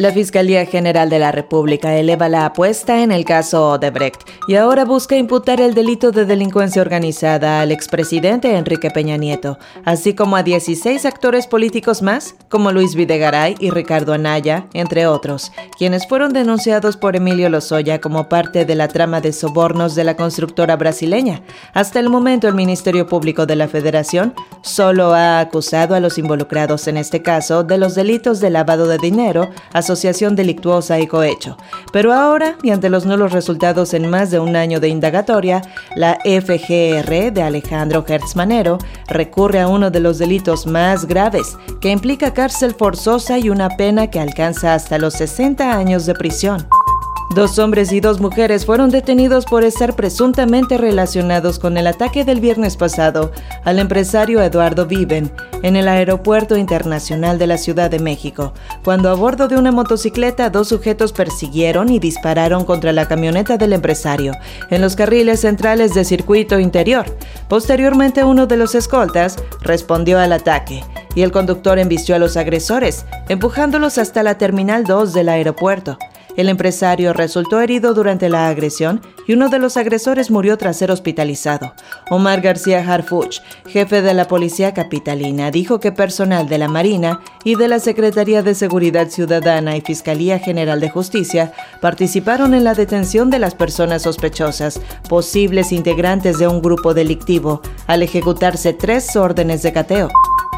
La Fiscalía General de la República eleva la apuesta en el caso Odebrecht y ahora busca imputar el delito de delincuencia organizada al expresidente Enrique Peña Nieto, así como a 16 actores políticos más, como Luis Videgaray y Ricardo Anaya, entre otros, quienes fueron denunciados por Emilio Lozoya como parte de la trama de sobornos de la constructora brasileña. Hasta el momento, el Ministerio Público de la Federación solo ha acusado a los involucrados en este caso de los delitos de lavado de dinero, asociación delictuosa y cohecho. Pero ahora, y ante los nulos resultados en más de un año de indagatoria, la FGR de Alejandro Hertzmanero recurre a uno de los delitos más graves, que implica cárcel forzosa y una pena que alcanza hasta los 60 años de prisión. Dos hombres y dos mujeres fueron detenidos por estar presuntamente relacionados con el ataque del viernes pasado al empresario Eduardo Viven en el Aeropuerto Internacional de la Ciudad de México, cuando a bordo de una motocicleta dos sujetos persiguieron y dispararon contra la camioneta del empresario en los carriles centrales de circuito interior. Posteriormente uno de los escoltas respondió al ataque y el conductor embistió a los agresores, empujándolos hasta la Terminal 2 del aeropuerto. El empresario resultó herido durante la agresión y uno de los agresores murió tras ser hospitalizado. Omar García Harfuch, jefe de la Policía Capitalina, dijo que personal de la Marina y de la Secretaría de Seguridad Ciudadana y Fiscalía General de Justicia participaron en la detención de las personas sospechosas, posibles integrantes de un grupo delictivo, al ejecutarse tres órdenes de cateo.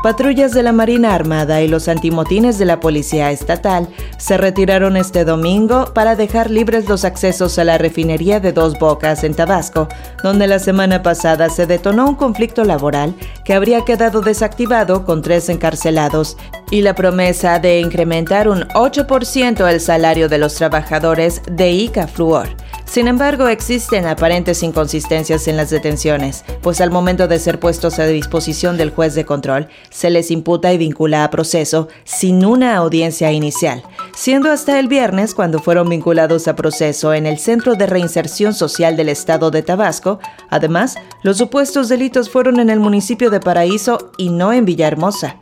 Patrullas de la Marina Armada y los antimotines de la Policía Estatal se retiraron este domingo para dejar libres los accesos a la refinería de Dos Bocas en Tabasco, donde la semana pasada se detonó un conflicto laboral que habría quedado desactivado con tres encarcelados y la promesa de incrementar un 8% el salario de los trabajadores de ICA Fluor. Sin embargo, existen aparentes inconsistencias en las detenciones, pues al momento de ser puestos a disposición del juez de control, se les imputa y vincula a proceso sin una audiencia inicial, siendo hasta el viernes cuando fueron vinculados a proceso en el Centro de Reinserción Social del Estado de Tabasco. Además, los supuestos delitos fueron en el municipio de Paraíso y no en Villahermosa.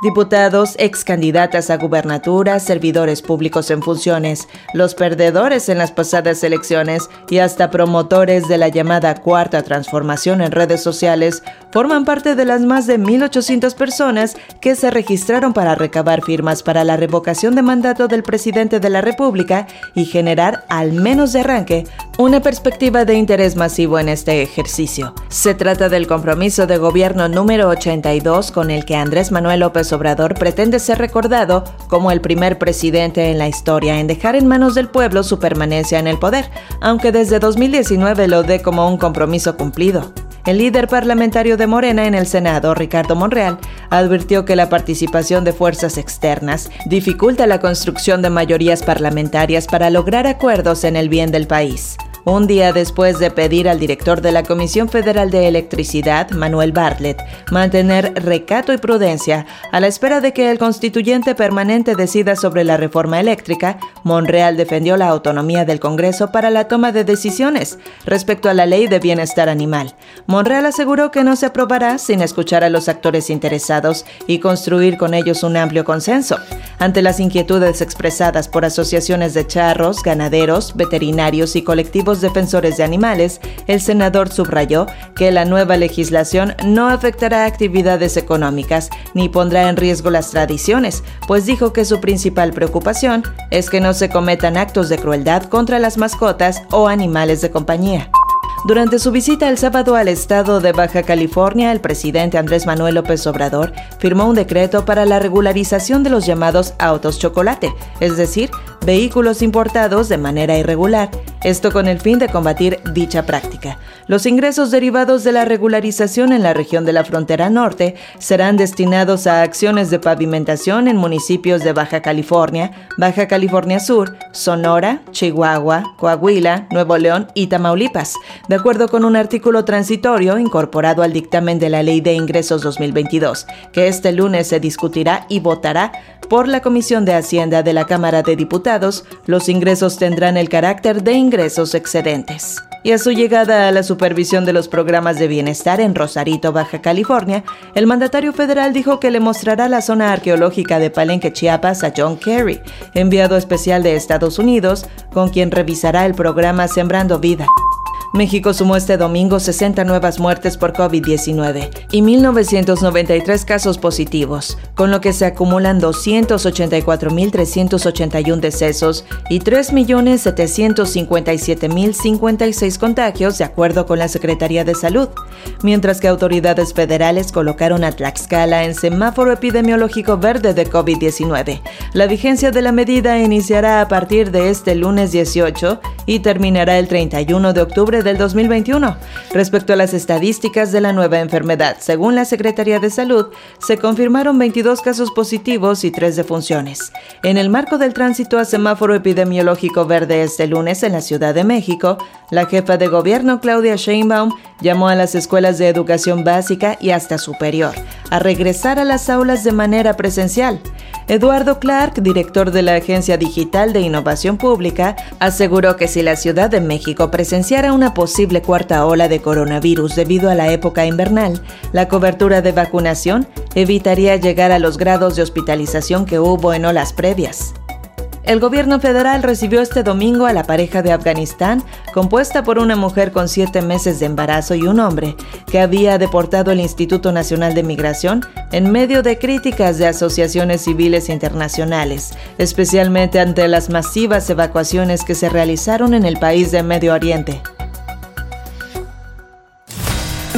Diputados, ex candidatas a gubernatura, servidores públicos en funciones, los perdedores en las pasadas elecciones y hasta promotores de la llamada cuarta transformación en redes sociales forman parte de las más de 1.800 personas que se registraron para recabar firmas para la revocación de mandato del presidente de la República y generar, al menos de arranque, una perspectiva de interés masivo en este ejercicio. Se trata del compromiso de gobierno número 82 con el que Andrés Manuel López Obrador pretende ser recordado como el primer presidente en la historia en dejar en manos del pueblo su permanencia en el poder, aunque desde 2019 lo dé como un compromiso cumplido. El líder parlamentario de Morena en el Senado, Ricardo Monreal, advirtió que la participación de fuerzas externas dificulta la construcción de mayorías parlamentarias para lograr acuerdos en el bien del país un día después de pedir al director de la Comisión Federal de Electricidad, Manuel Bartlett, mantener recato y prudencia a la espera de que el constituyente permanente decida sobre la reforma eléctrica, Monreal defendió la autonomía del Congreso para la toma de decisiones respecto a la ley de bienestar animal. Monreal aseguró que no se aprobará sin escuchar a los actores interesados y construir con ellos un amplio consenso. Ante las inquietudes expresadas por asociaciones de charros, ganaderos, veterinarios y colectivos defensores de animales, el senador subrayó que la nueva legislación no afectará actividades económicas ni pondrá en riesgo las tradiciones, pues dijo que su principal preocupación es que no se cometan actos de crueldad contra las mascotas o animales de compañía. Durante su visita el sábado al estado de Baja California, el presidente Andrés Manuel López Obrador firmó un decreto para la regularización de los llamados autos chocolate, es decir, vehículos importados de manera irregular esto con el fin de combatir dicha práctica. Los ingresos derivados de la regularización en la región de la frontera norte serán destinados a acciones de pavimentación en municipios de Baja California, Baja California Sur, Sonora, Chihuahua, Coahuila, Nuevo León y Tamaulipas, de acuerdo con un artículo transitorio incorporado al dictamen de la Ley de Ingresos 2022, que este lunes se discutirá y votará por la Comisión de Hacienda de la Cámara de Diputados. Los ingresos tendrán el carácter de ingresos excedentes y a su llegada a la supervisión de los programas de bienestar en Rosarito, Baja California, el mandatario federal dijo que le mostrará la zona arqueológica de Palenque, Chiapas a John Kerry, enviado especial de Estados Unidos, con quien revisará el programa Sembrando Vida. México sumó este domingo 60 nuevas muertes por COVID-19 y 1.993 casos positivos, con lo que se acumulan 284.381 decesos y 3.757.056 contagios, de acuerdo con la Secretaría de Salud, mientras que autoridades federales colocaron a Tlaxcala en semáforo epidemiológico verde de COVID-19. La vigencia de la medida iniciará a partir de este lunes 18 y terminará el 31 de octubre del 2021. Respecto a las estadísticas de la nueva enfermedad, según la Secretaría de Salud, se confirmaron 22 casos positivos y 3 defunciones. En el marco del tránsito a semáforo epidemiológico verde este lunes en la Ciudad de México, la jefa de gobierno Claudia Sheinbaum llamó a las escuelas de educación básica y hasta superior a regresar a las aulas de manera presencial. Eduardo Clark, director de la Agencia Digital de Innovación Pública, aseguró que si la Ciudad de México presenciara una posible cuarta ola de coronavirus debido a la época invernal, la cobertura de vacunación evitaría llegar a los grados de hospitalización que hubo en olas previas. El gobierno federal recibió este domingo a la pareja de Afganistán, compuesta por una mujer con siete meses de embarazo y un hombre, que había deportado el Instituto Nacional de Migración en medio de críticas de asociaciones civiles internacionales, especialmente ante las masivas evacuaciones que se realizaron en el país de Medio Oriente.